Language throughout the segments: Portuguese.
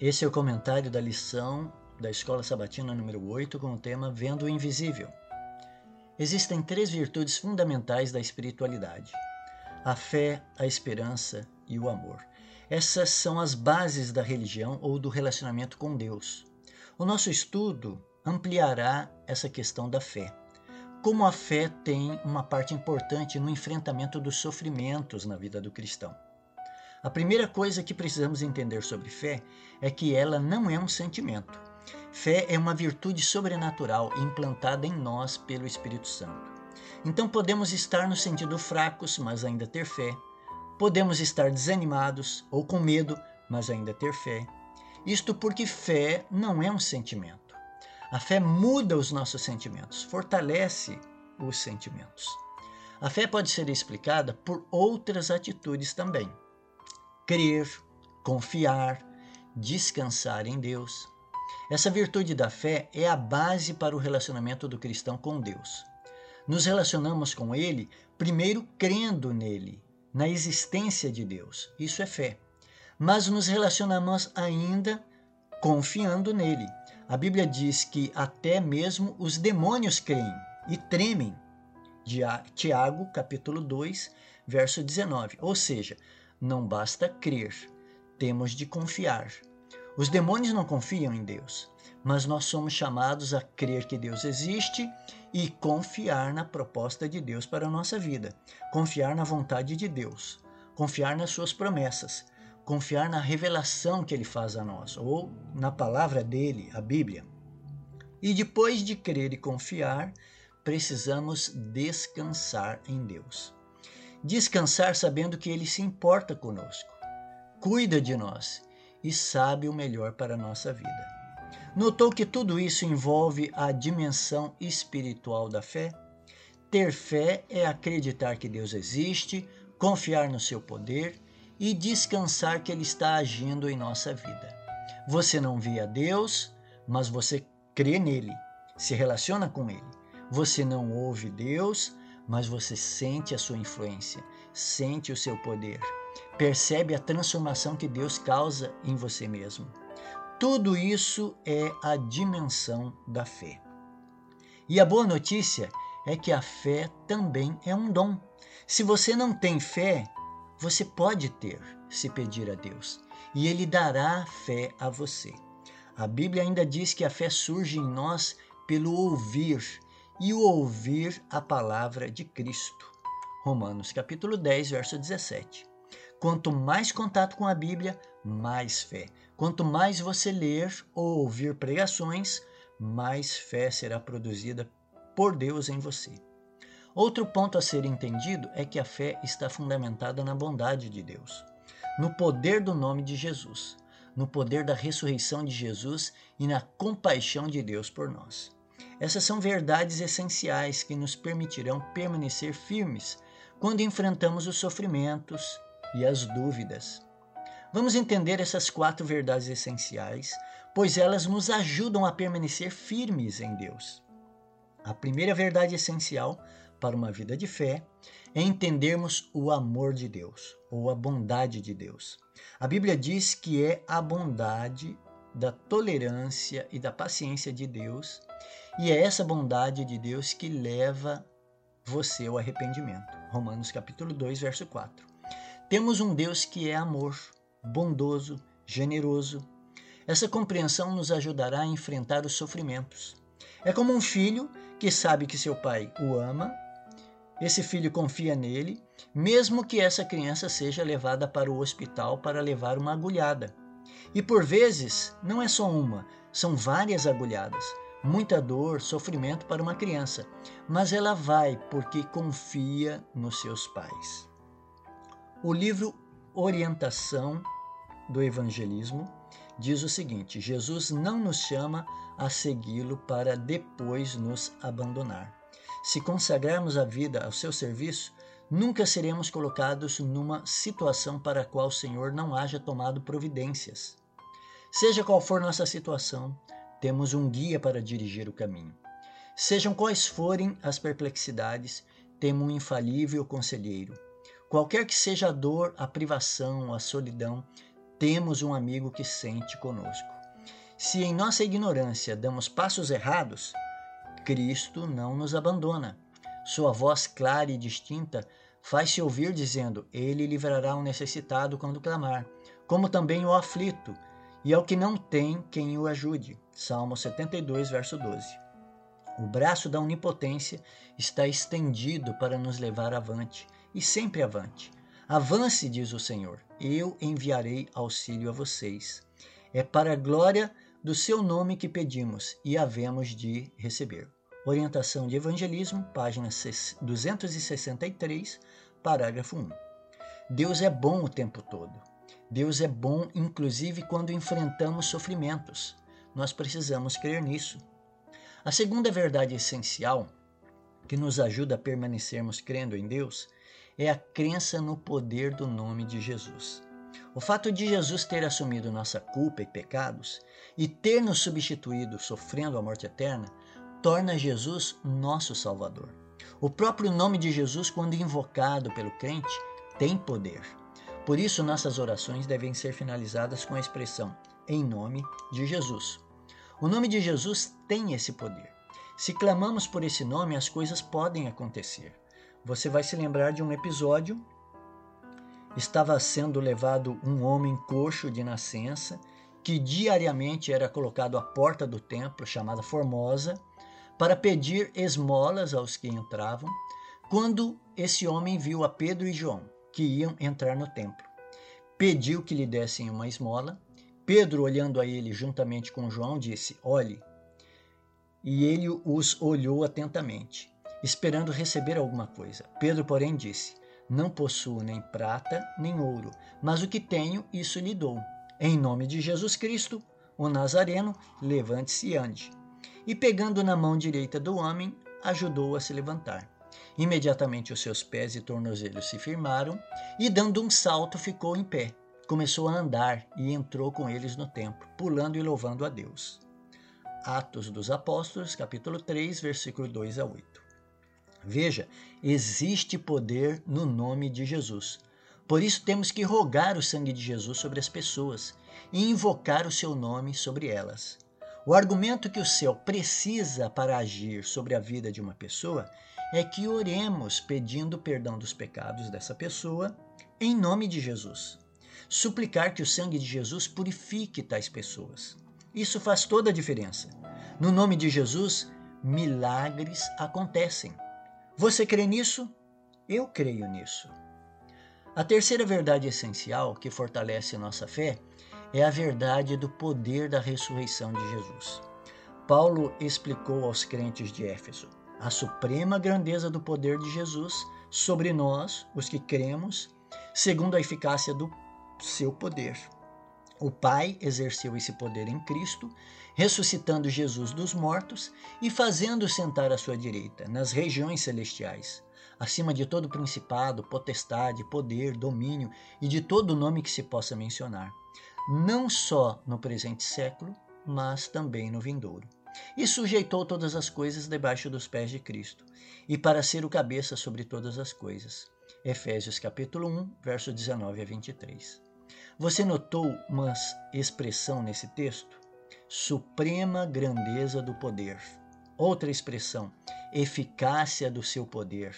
Esse é o comentário da lição da Escola Sabatina número 8 com o tema Vendo o Invisível. Existem três virtudes fundamentais da espiritualidade: a fé, a esperança e o amor. Essas são as bases da religião ou do relacionamento com Deus. O nosso estudo ampliará essa questão da fé. Como a fé tem uma parte importante no enfrentamento dos sofrimentos na vida do cristão. A primeira coisa que precisamos entender sobre fé é que ela não é um sentimento. Fé é uma virtude sobrenatural implantada em nós pelo Espírito Santo. Então podemos estar no sentido fracos, mas ainda ter fé. Podemos estar desanimados ou com medo, mas ainda ter fé. Isto porque fé não é um sentimento. A fé muda os nossos sentimentos, fortalece os sentimentos. A fé pode ser explicada por outras atitudes também crer, confiar, descansar em Deus. Essa virtude da fé é a base para o relacionamento do cristão com Deus. Nos relacionamos com Ele primeiro crendo nele, na existência de Deus. Isso é fé. Mas nos relacionamos ainda confiando nele. A Bíblia diz que até mesmo os demônios creem e tremem. Tiago, capítulo 2, verso 19. Ou seja, não basta crer, temos de confiar. Os demônios não confiam em Deus, mas nós somos chamados a crer que Deus existe e confiar na proposta de Deus para a nossa vida, confiar na vontade de Deus, confiar nas suas promessas, confiar na revelação que ele faz a nós, ou na palavra dele, a Bíblia. E depois de crer e confiar, precisamos descansar em Deus. Descansar sabendo que Ele se importa conosco, cuida de nós e sabe o melhor para a nossa vida. Notou que tudo isso envolve a dimensão espiritual da fé? Ter fé é acreditar que Deus existe, confiar no seu poder e descansar que Ele está agindo em nossa vida. Você não vê a Deus, mas você crê nele, se relaciona com Ele. Você não ouve Deus, mas você sente a sua influência, sente o seu poder, percebe a transformação que Deus causa em você mesmo. Tudo isso é a dimensão da fé. E a boa notícia é que a fé também é um dom. Se você não tem fé, você pode ter, se pedir a Deus, e Ele dará fé a você. A Bíblia ainda diz que a fé surge em nós pelo ouvir e o ouvir a palavra de Cristo. Romanos capítulo 10, verso 17. Quanto mais contato com a Bíblia, mais fé. Quanto mais você ler ou ouvir pregações, mais fé será produzida por Deus em você. Outro ponto a ser entendido é que a fé está fundamentada na bondade de Deus, no poder do nome de Jesus, no poder da ressurreição de Jesus e na compaixão de Deus por nós. Essas são verdades essenciais que nos permitirão permanecer firmes quando enfrentamos os sofrimentos e as dúvidas. Vamos entender essas quatro verdades essenciais, pois elas nos ajudam a permanecer firmes em Deus. A primeira verdade essencial para uma vida de fé é entendermos o amor de Deus, ou a bondade de Deus. A Bíblia diz que é a bondade da tolerância e da paciência de Deus e é essa bondade de Deus que leva você ao arrependimento. Romanos capítulo 2, verso 4. Temos um Deus que é amor, bondoso, generoso. Essa compreensão nos ajudará a enfrentar os sofrimentos. É como um filho que sabe que seu pai o ama, esse filho confia nele, mesmo que essa criança seja levada para o hospital para levar uma agulhada. E por vezes, não é só uma, são várias agulhadas muita dor, sofrimento para uma criança, mas ela vai porque confia nos seus pais. O livro Orientação do Evangelismo diz o seguinte: Jesus não nos chama a segui-lo para depois nos abandonar. Se consagrarmos a vida ao seu serviço, nunca seremos colocados numa situação para a qual o Senhor não haja tomado providências. Seja qual for nossa situação, temos um guia para dirigir o caminho. Sejam quais forem as perplexidades, temos um infalível conselheiro. Qualquer que seja a dor, a privação, a solidão, temos um amigo que sente conosco. Se em nossa ignorância damos passos errados, Cristo não nos abandona. Sua voz clara e distinta faz-se ouvir dizendo: Ele livrará o necessitado quando clamar, como também o aflito, e ao que não tem quem o ajude. Salmo 72, verso 12. O braço da onipotência está estendido para nos levar avante, e sempre avante. Avance, diz o Senhor, eu enviarei auxílio a vocês. É para a glória do seu nome que pedimos e havemos de receber. Orientação de Evangelismo, página 263, parágrafo 1. Deus é bom o tempo todo. Deus é bom, inclusive, quando enfrentamos sofrimentos. Nós precisamos crer nisso. A segunda verdade essencial que nos ajuda a permanecermos crendo em Deus é a crença no poder do nome de Jesus. O fato de Jesus ter assumido nossa culpa e pecados e ter nos substituído sofrendo a morte eterna torna Jesus nosso Salvador. O próprio nome de Jesus, quando invocado pelo crente, tem poder. Por isso, nossas orações devem ser finalizadas com a expressão em nome de Jesus. O nome de Jesus tem esse poder. Se clamamos por esse nome, as coisas podem acontecer. Você vai se lembrar de um episódio. Estava sendo levado um homem coxo de nascença, que diariamente era colocado à porta do templo, chamada Formosa, para pedir esmolas aos que entravam, quando esse homem viu a Pedro e João, que iam entrar no templo. Pediu que lhe dessem uma esmola. Pedro, olhando a ele juntamente com João, disse: Olhe. E ele os olhou atentamente, esperando receber alguma coisa. Pedro, porém, disse: Não possuo nem prata nem ouro, mas o que tenho, isso lhe dou. Em nome de Jesus Cristo, o Nazareno, levante-se e ande e, pegando na mão direita do homem, ajudou-o a se levantar. Imediatamente os seus pés e tornozelos se firmaram, e dando um salto ficou em pé. Começou a andar e entrou com eles no templo, pulando e louvando a Deus. Atos dos Apóstolos, capítulo 3, versículo 2 a 8. Veja, existe poder no nome de Jesus. Por isso temos que rogar o sangue de Jesus sobre as pessoas e invocar o seu nome sobre elas. O argumento que o céu precisa para agir sobre a vida de uma pessoa é que oremos pedindo perdão dos pecados dessa pessoa em nome de Jesus. Suplicar que o sangue de Jesus purifique tais pessoas. Isso faz toda a diferença. No nome de Jesus, milagres acontecem. Você crê nisso? Eu creio nisso. A terceira verdade essencial que fortalece nossa fé é a verdade do poder da ressurreição de Jesus. Paulo explicou aos crentes de Éfeso a suprema grandeza do poder de Jesus sobre nós, os que cremos, segundo a eficácia do seu poder. O Pai exerceu esse poder em Cristo, ressuscitando Jesus dos mortos e fazendo sentar à sua direita, nas regiões celestiais, acima de todo principado, potestade, poder, domínio e de todo nome que se possa mencionar não só no presente século, mas também no vindouro. E sujeitou todas as coisas debaixo dos pés de Cristo, e para ser o cabeça sobre todas as coisas. Efésios capítulo 1, verso 19 a 23. Você notou uma expressão nesse texto? Suprema grandeza do poder. Outra expressão, eficácia do seu poder,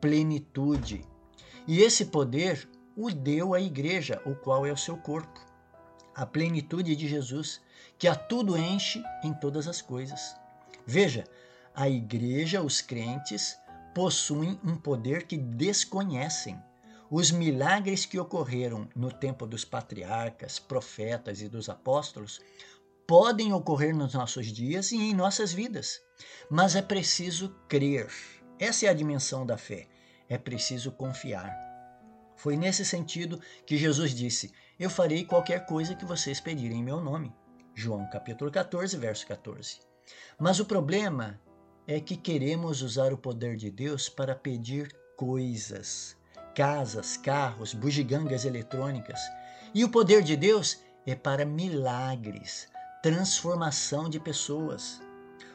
plenitude. E esse poder o deu à igreja, o qual é o seu corpo a plenitude de Jesus, que a tudo enche em todas as coisas. Veja, a igreja, os crentes, possuem um poder que desconhecem. Os milagres que ocorreram no tempo dos patriarcas, profetas e dos apóstolos podem ocorrer nos nossos dias e em nossas vidas, mas é preciso crer. Essa é a dimensão da fé. É preciso confiar. Foi nesse sentido que Jesus disse: eu farei qualquer coisa que vocês pedirem em meu nome. João capítulo 14, verso 14. Mas o problema é que queremos usar o poder de Deus para pedir coisas, casas, carros, bugigangas eletrônicas. E o poder de Deus é para milagres, transformação de pessoas.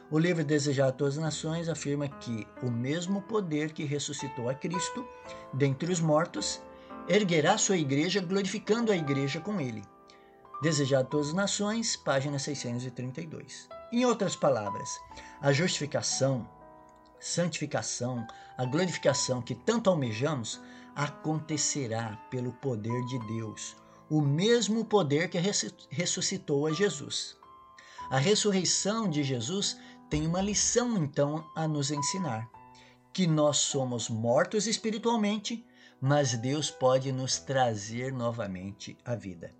O livro Desejar a Todas as Nações afirma que o mesmo poder que ressuscitou a Cristo dentre os mortos erguerá sua igreja, glorificando a igreja com ele. Desejado a todas as nações, página 632. Em outras palavras, a justificação, santificação, a glorificação que tanto almejamos acontecerá pelo poder de Deus, o mesmo poder que ressuscitou a Jesus. A ressurreição de Jesus tem uma lição então a nos ensinar: que nós somos mortos espiritualmente, mas Deus pode nos trazer novamente a vida.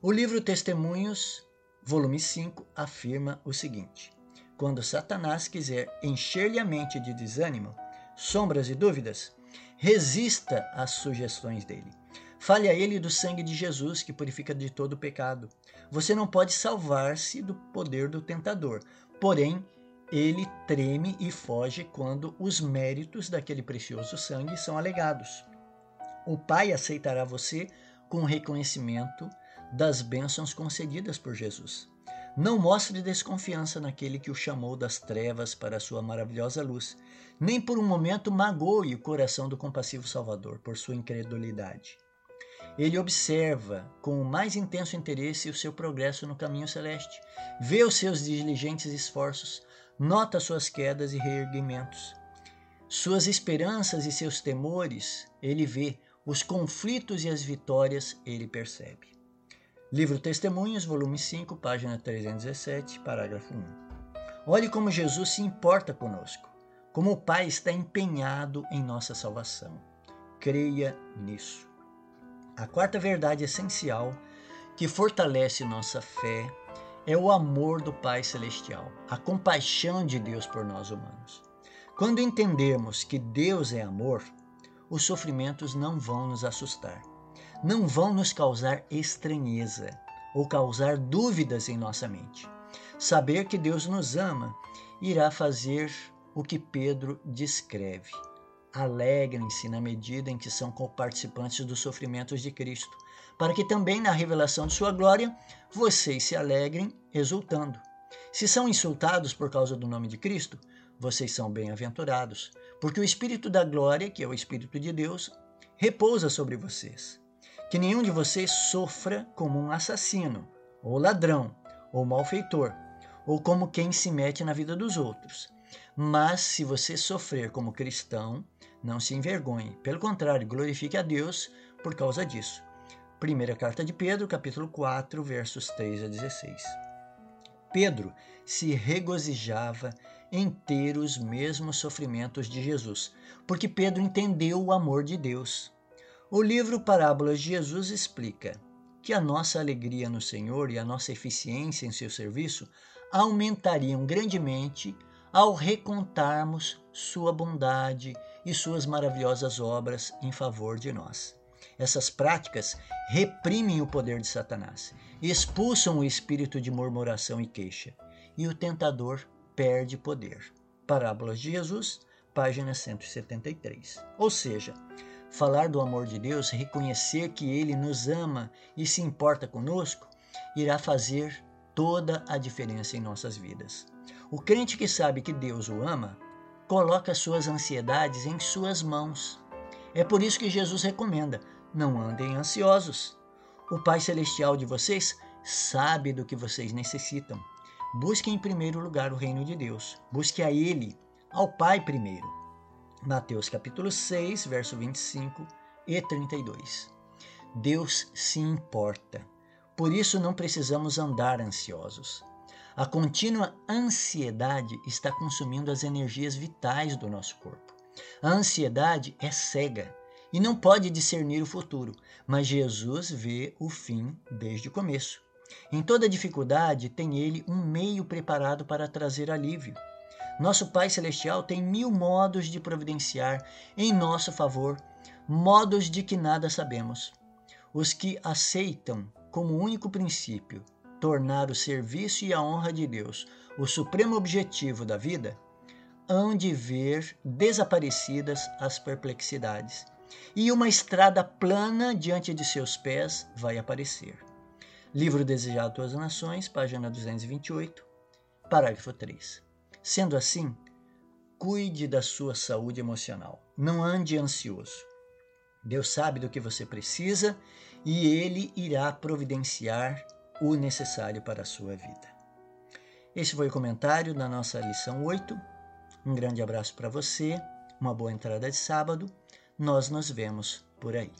O livro Testemunhos, volume 5, afirma o seguinte: Quando Satanás quiser encher-lhe a mente de desânimo, sombras e dúvidas, resista às sugestões dele. Fale a ele do sangue de Jesus que purifica de todo pecado. Você não pode salvar-se do poder do tentador, porém, ele treme e foge quando os méritos daquele precioso sangue são alegados. O Pai aceitará você com reconhecimento das bênçãos concedidas por Jesus. Não mostre desconfiança naquele que o chamou das trevas para a sua maravilhosa luz, nem por um momento magoe o coração do compassivo Salvador por sua incredulidade. Ele observa com o mais intenso interesse o seu progresso no caminho celeste, vê os seus diligentes esforços, nota suas quedas e reerguimentos. Suas esperanças e seus temores ele vê, os conflitos e as vitórias ele percebe. Livro Testemunhos, volume 5, página 317, parágrafo 1. Olhe como Jesus se importa conosco, como o Pai está empenhado em nossa salvação. Creia nisso. A quarta verdade essencial que fortalece nossa fé é o amor do Pai Celestial, a compaixão de Deus por nós humanos. Quando entendemos que Deus é amor, os sofrimentos não vão nos assustar, não vão nos causar estranheza ou causar dúvidas em nossa mente. Saber que Deus nos ama irá fazer o que Pedro descreve alegrem-se na medida em que são participantes dos sofrimentos de Cristo, para que também na revelação de sua glória vocês se alegrem exultando. Se são insultados por causa do nome de Cristo, vocês são bem-aventurados, porque o Espírito da glória, que é o Espírito de Deus, repousa sobre vocês. Que nenhum de vocês sofra como um assassino, ou ladrão, ou malfeitor, ou como quem se mete na vida dos outros. Mas se você sofrer como cristão, não se envergonhe. Pelo contrário, glorifique a Deus por causa disso. Primeira carta de Pedro, capítulo 4, versos 3 a 16. Pedro se regozijava em ter os mesmos sofrimentos de Jesus, porque Pedro entendeu o amor de Deus. O livro Parábolas de Jesus explica que a nossa alegria no Senhor e a nossa eficiência em seu serviço aumentariam grandemente ao recontarmos sua bondade e suas maravilhosas obras em favor de nós. Essas práticas reprimem o poder de Satanás, expulsam o espírito de murmuração e queixa, e o tentador perde poder. Parábolas de Jesus, página 173. Ou seja, falar do amor de Deus, reconhecer que Ele nos ama e se importa conosco, irá fazer toda a diferença em nossas vidas. O crente que sabe que Deus o ama coloca suas ansiedades em suas mãos. É por isso que Jesus recomenda: não andem ansiosos. O Pai Celestial de vocês sabe do que vocês necessitam. Busquem em primeiro lugar o reino de Deus. Busque a Ele, ao Pai primeiro. Mateus capítulo 6, verso 25 e 32. Deus se importa. Por isso não precisamos andar ansiosos. A contínua ansiedade está consumindo as energias vitais do nosso corpo. A ansiedade é cega e não pode discernir o futuro, mas Jesus vê o fim desde o começo. Em toda dificuldade, tem ele um meio preparado para trazer alívio. Nosso Pai Celestial tem mil modos de providenciar em nosso favor, modos de que nada sabemos. Os que aceitam como único princípio tornar o serviço e a honra de Deus o supremo objetivo da vida, hão de ver desaparecidas as perplexidades, e uma estrada plana diante de seus pés vai aparecer. Livro Desejado as Nações, página 228, parágrafo 3. Sendo assim, cuide da sua saúde emocional. Não ande ansioso. Deus sabe do que você precisa e Ele irá providenciar o necessário para a sua vida. Este foi o comentário da nossa lição 8. Um grande abraço para você, uma boa entrada de sábado. Nós nos vemos por aí.